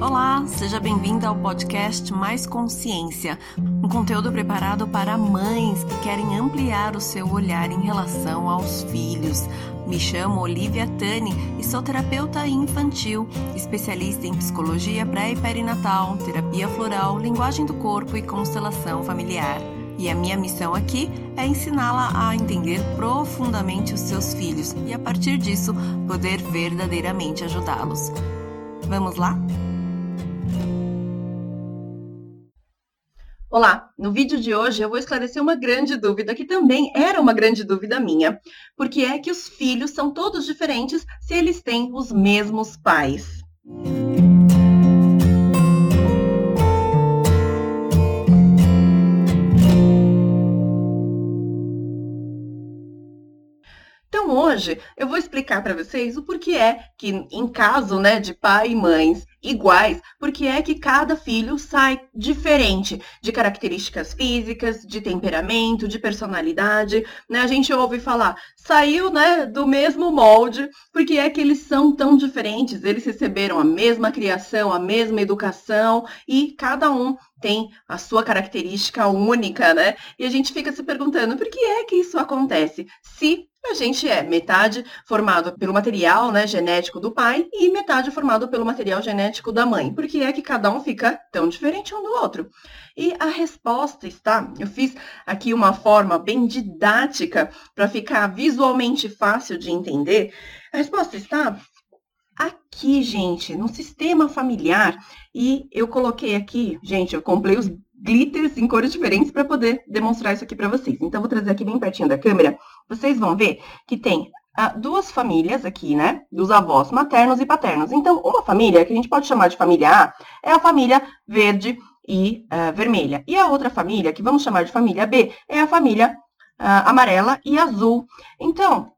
Olá, seja bem-vinda ao podcast Mais Consciência, um conteúdo preparado para mães que querem ampliar o seu olhar em relação aos filhos. Me chamo Olivia Tani e sou terapeuta infantil, especialista em psicologia pré e perinatal, terapia floral, linguagem do corpo e constelação familiar. E a minha missão aqui é ensiná-la a entender profundamente os seus filhos e, a partir disso, poder verdadeiramente ajudá-los. Vamos lá? Olá, no vídeo de hoje eu vou esclarecer uma grande dúvida que também era uma grande dúvida minha, porque é que os filhos são todos diferentes se eles têm os mesmos pais. Então hoje eu vou explicar para vocês o porquê é que em caso, né, de pai e mães iguais, porque é que cada filho sai diferente de características físicas, de temperamento, de personalidade, né? A gente ouve falar, saiu, né, do mesmo molde, porque é que eles são tão diferentes, eles receberam a mesma criação, a mesma educação e cada um tem a sua característica única, né? E a gente fica se perguntando por que é que isso acontece? Se a gente é metade formado pelo material né, genético do pai e metade formado pelo material genético da mãe. Por que é que cada um fica tão diferente um do outro? E a resposta está, eu fiz aqui uma forma bem didática para ficar visualmente fácil de entender. A resposta está aqui, gente, no sistema familiar. E eu coloquei aqui, gente, eu comprei os glitters em cores diferentes para poder demonstrar isso aqui para vocês. Então, vou trazer aqui bem pertinho da câmera. Vocês vão ver que tem ah, duas famílias aqui, né? Dos avós maternos e paternos. Então, uma família, que a gente pode chamar de família A, é a família verde e uh, vermelha. E a outra família, que vamos chamar de família B, é a família uh, amarela e azul. Então,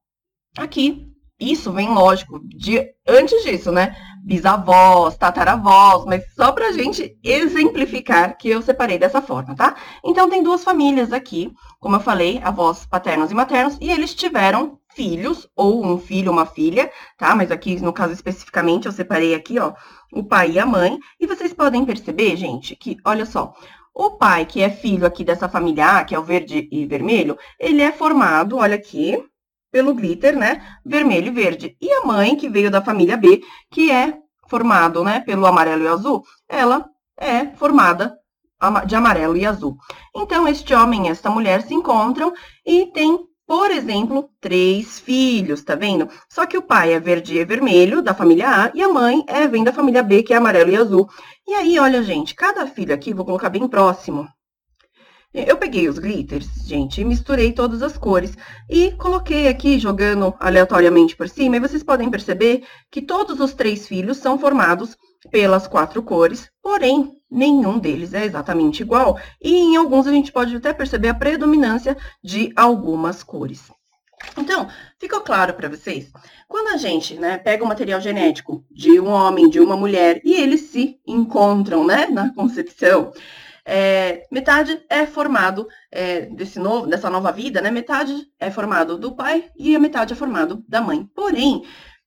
aqui isso vem, lógico, de antes disso, né? Bisavós, tataravós, mas só para a gente exemplificar que eu separei dessa forma, tá? Então, tem duas famílias aqui, como eu falei, avós paternos e maternos, e eles tiveram filhos, ou um filho, uma filha, tá? Mas aqui, no caso especificamente, eu separei aqui, ó, o pai e a mãe. E vocês podem perceber, gente, que, olha só, o pai, que é filho aqui dessa família A, que é o verde e vermelho, ele é formado, olha aqui, pelo glitter, né, vermelho e verde. E a mãe, que veio da família B, que é formado, né, pelo amarelo e azul, ela é formada de amarelo e azul. Então, este homem e esta mulher se encontram e tem, por exemplo, três filhos, tá vendo? Só que o pai é verde e vermelho, da família A, e a mãe é, vem da família B, que é amarelo e azul. E aí, olha, gente, cada filho aqui, vou colocar bem próximo, eu peguei os glitters, gente, e misturei todas as cores e coloquei aqui jogando aleatoriamente por cima. E vocês podem perceber que todos os três filhos são formados pelas quatro cores, porém nenhum deles é exatamente igual. E em alguns a gente pode até perceber a predominância de algumas cores. Então, ficou claro para vocês? Quando a gente né, pega o material genético de um homem, de uma mulher, e eles se encontram né, na concepção, é, metade é formado é, desse novo, dessa nova vida, né? Metade é formado do pai e a metade é formado da mãe. Porém,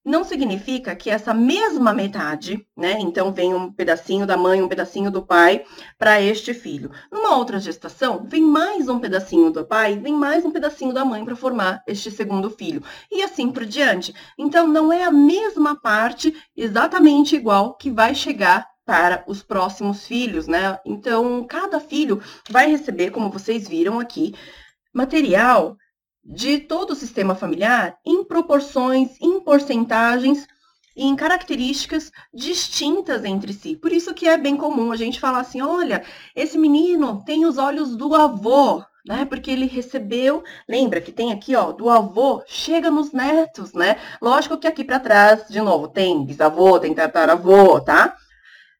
não significa que essa mesma metade, né? Então vem um pedacinho da mãe, um pedacinho do pai para este filho. Numa outra gestação, vem mais um pedacinho do pai, vem mais um pedacinho da mãe para formar este segundo filho. E assim por diante. Então não é a mesma parte exatamente igual que vai chegar para os próximos filhos, né? Então, cada filho vai receber, como vocês viram aqui, material de todo o sistema familiar em proporções, em porcentagens e em características distintas entre si. Por isso que é bem comum a gente falar assim, olha, esse menino tem os olhos do avô, né? Porque ele recebeu, lembra que tem aqui, ó, do avô, chega nos netos, né? Lógico que aqui para trás, de novo, tem bisavô, tem tataravô, tá?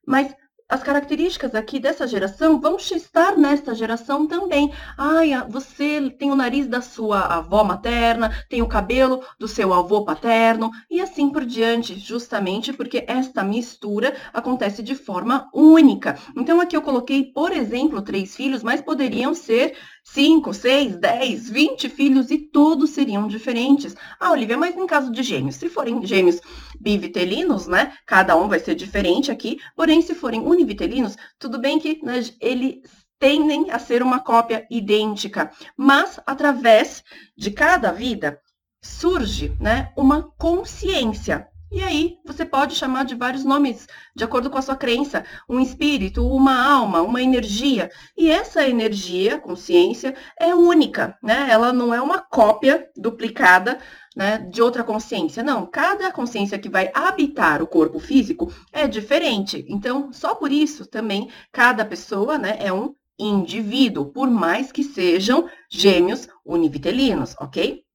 Mas as características aqui dessa geração vão estar nesta geração também. Ai, você tem o nariz da sua avó materna, tem o cabelo do seu avô paterno e assim por diante, justamente porque esta mistura acontece de forma única. Então aqui eu coloquei, por exemplo, três filhos, mas poderiam ser 5, 6, 10, 20 filhos e todos seriam diferentes. Ah, Olivia, mas em caso de gêmeos, se forem gêmeos bivitelinos, né, cada um vai ser diferente aqui, porém, se forem univitelinos, tudo bem que né, eles tendem a ser uma cópia idêntica, mas através de cada vida surge né, uma consciência. E aí você pode chamar de vários nomes, de acordo com a sua crença, um espírito, uma alma, uma energia. E essa energia, consciência, é única, né? Ela não é uma cópia duplicada né, de outra consciência. Não, cada consciência que vai habitar o corpo físico é diferente. Então, só por isso também cada pessoa né, é um indivíduo, por mais que sejam gêmeos univitelinos, ok?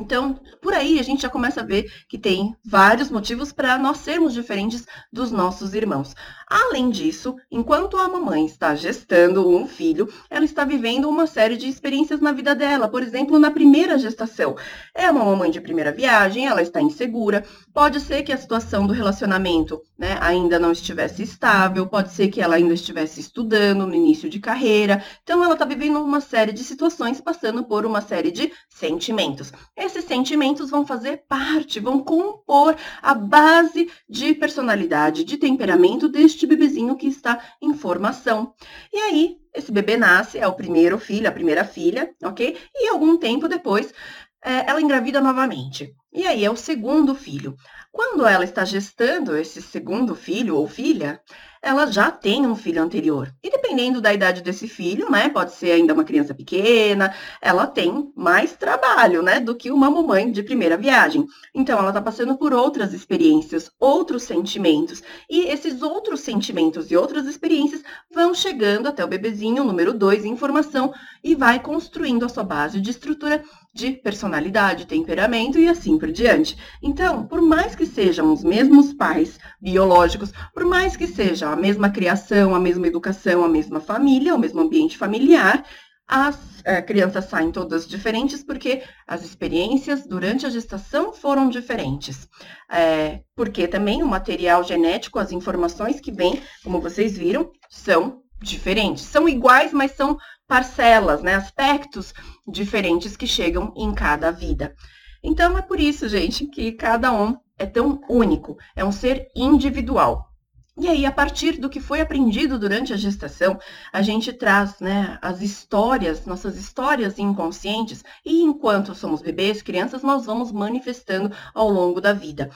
Então, por aí a gente já começa a ver que tem vários motivos para nós sermos diferentes dos nossos irmãos. Além disso, enquanto a mamãe está gestando um filho, ela está vivendo uma série de experiências na vida dela. Por exemplo, na primeira gestação. É uma mamãe de primeira viagem, ela está insegura. Pode ser que a situação do relacionamento né, ainda não estivesse estável, pode ser que ela ainda estivesse estudando no início de carreira. Então, ela está vivendo uma série de situações, passando por uma série de sentimentos. Esses sentimentos vão fazer parte, vão compor a base de personalidade, de temperamento deste este bebezinho que está em formação. E aí, esse bebê nasce, é o primeiro filho, a primeira filha, ok? E algum tempo depois, é, ela engravida novamente. E aí é o segundo filho. Quando ela está gestando esse segundo filho ou filha, ela já tem um filho anterior. E dependendo da idade desse filho, né, pode ser ainda uma criança pequena, ela tem mais trabalho, né, do que uma mamãe de primeira viagem. Então, ela está passando por outras experiências, outros sentimentos. E esses outros sentimentos e outras experiências vão chegando até o bebezinho número 2 em formação e vai construindo a sua base de estrutura de personalidade, temperamento e assim por diante. Então, por mais que sejam os mesmos pais biológicos, por mais que seja a mesma criação, a mesma educação, a mesma família, o mesmo ambiente familiar, as é, crianças saem todas diferentes porque as experiências durante a gestação foram diferentes. É, porque também o material genético, as informações que vêm, como vocês viram, são diferentes. São iguais, mas são parcelas, né, aspectos diferentes que chegam em cada vida. Então é por isso, gente, que cada um é tão único, é um ser individual. E aí, a partir do que foi aprendido durante a gestação, a gente traz né, as histórias, nossas histórias inconscientes, e enquanto somos bebês, crianças, nós vamos manifestando ao longo da vida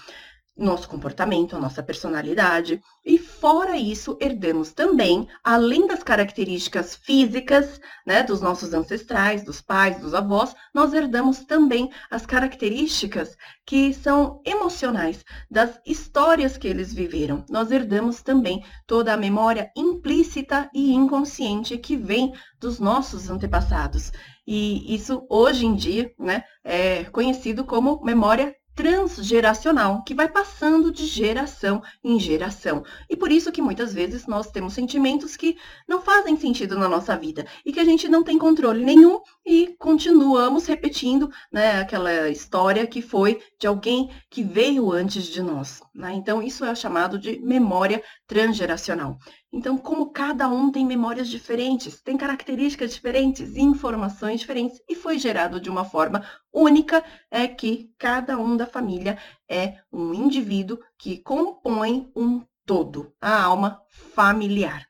nosso comportamento, a nossa personalidade. E fora isso, herdamos também, além das características físicas, né, dos nossos ancestrais, dos pais, dos avós, nós herdamos também as características que são emocionais, das histórias que eles viveram. Nós herdamos também toda a memória implícita e inconsciente que vem dos nossos antepassados. E isso hoje em dia, né, é conhecido como memória transgeracional, que vai passando de geração em geração. E por isso que muitas vezes nós temos sentimentos que não fazem sentido na nossa vida e que a gente não tem controle nenhum e continuamos repetindo né, aquela história que foi de alguém que veio antes de nós. Né? Então, isso é chamado de memória transgeracional. Então, como cada um tem memórias diferentes, tem características diferentes, informações diferentes, e foi gerado de uma forma única, é que cada um da família é um indivíduo que compõe um todo, a alma familiar.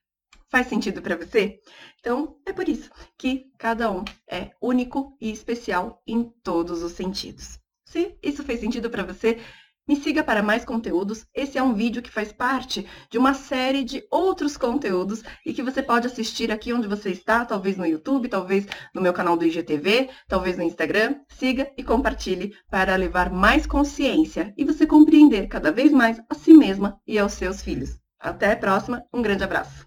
Faz sentido para você? Então, é por isso que cada um é único e especial em todos os sentidos. Se isso fez sentido para você, me siga para mais conteúdos. Esse é um vídeo que faz parte de uma série de outros conteúdos e que você pode assistir aqui onde você está, talvez no YouTube, talvez no meu canal do IGTV, talvez no Instagram. Siga e compartilhe para levar mais consciência e você compreender cada vez mais a si mesma e aos seus filhos. Até a próxima, um grande abraço.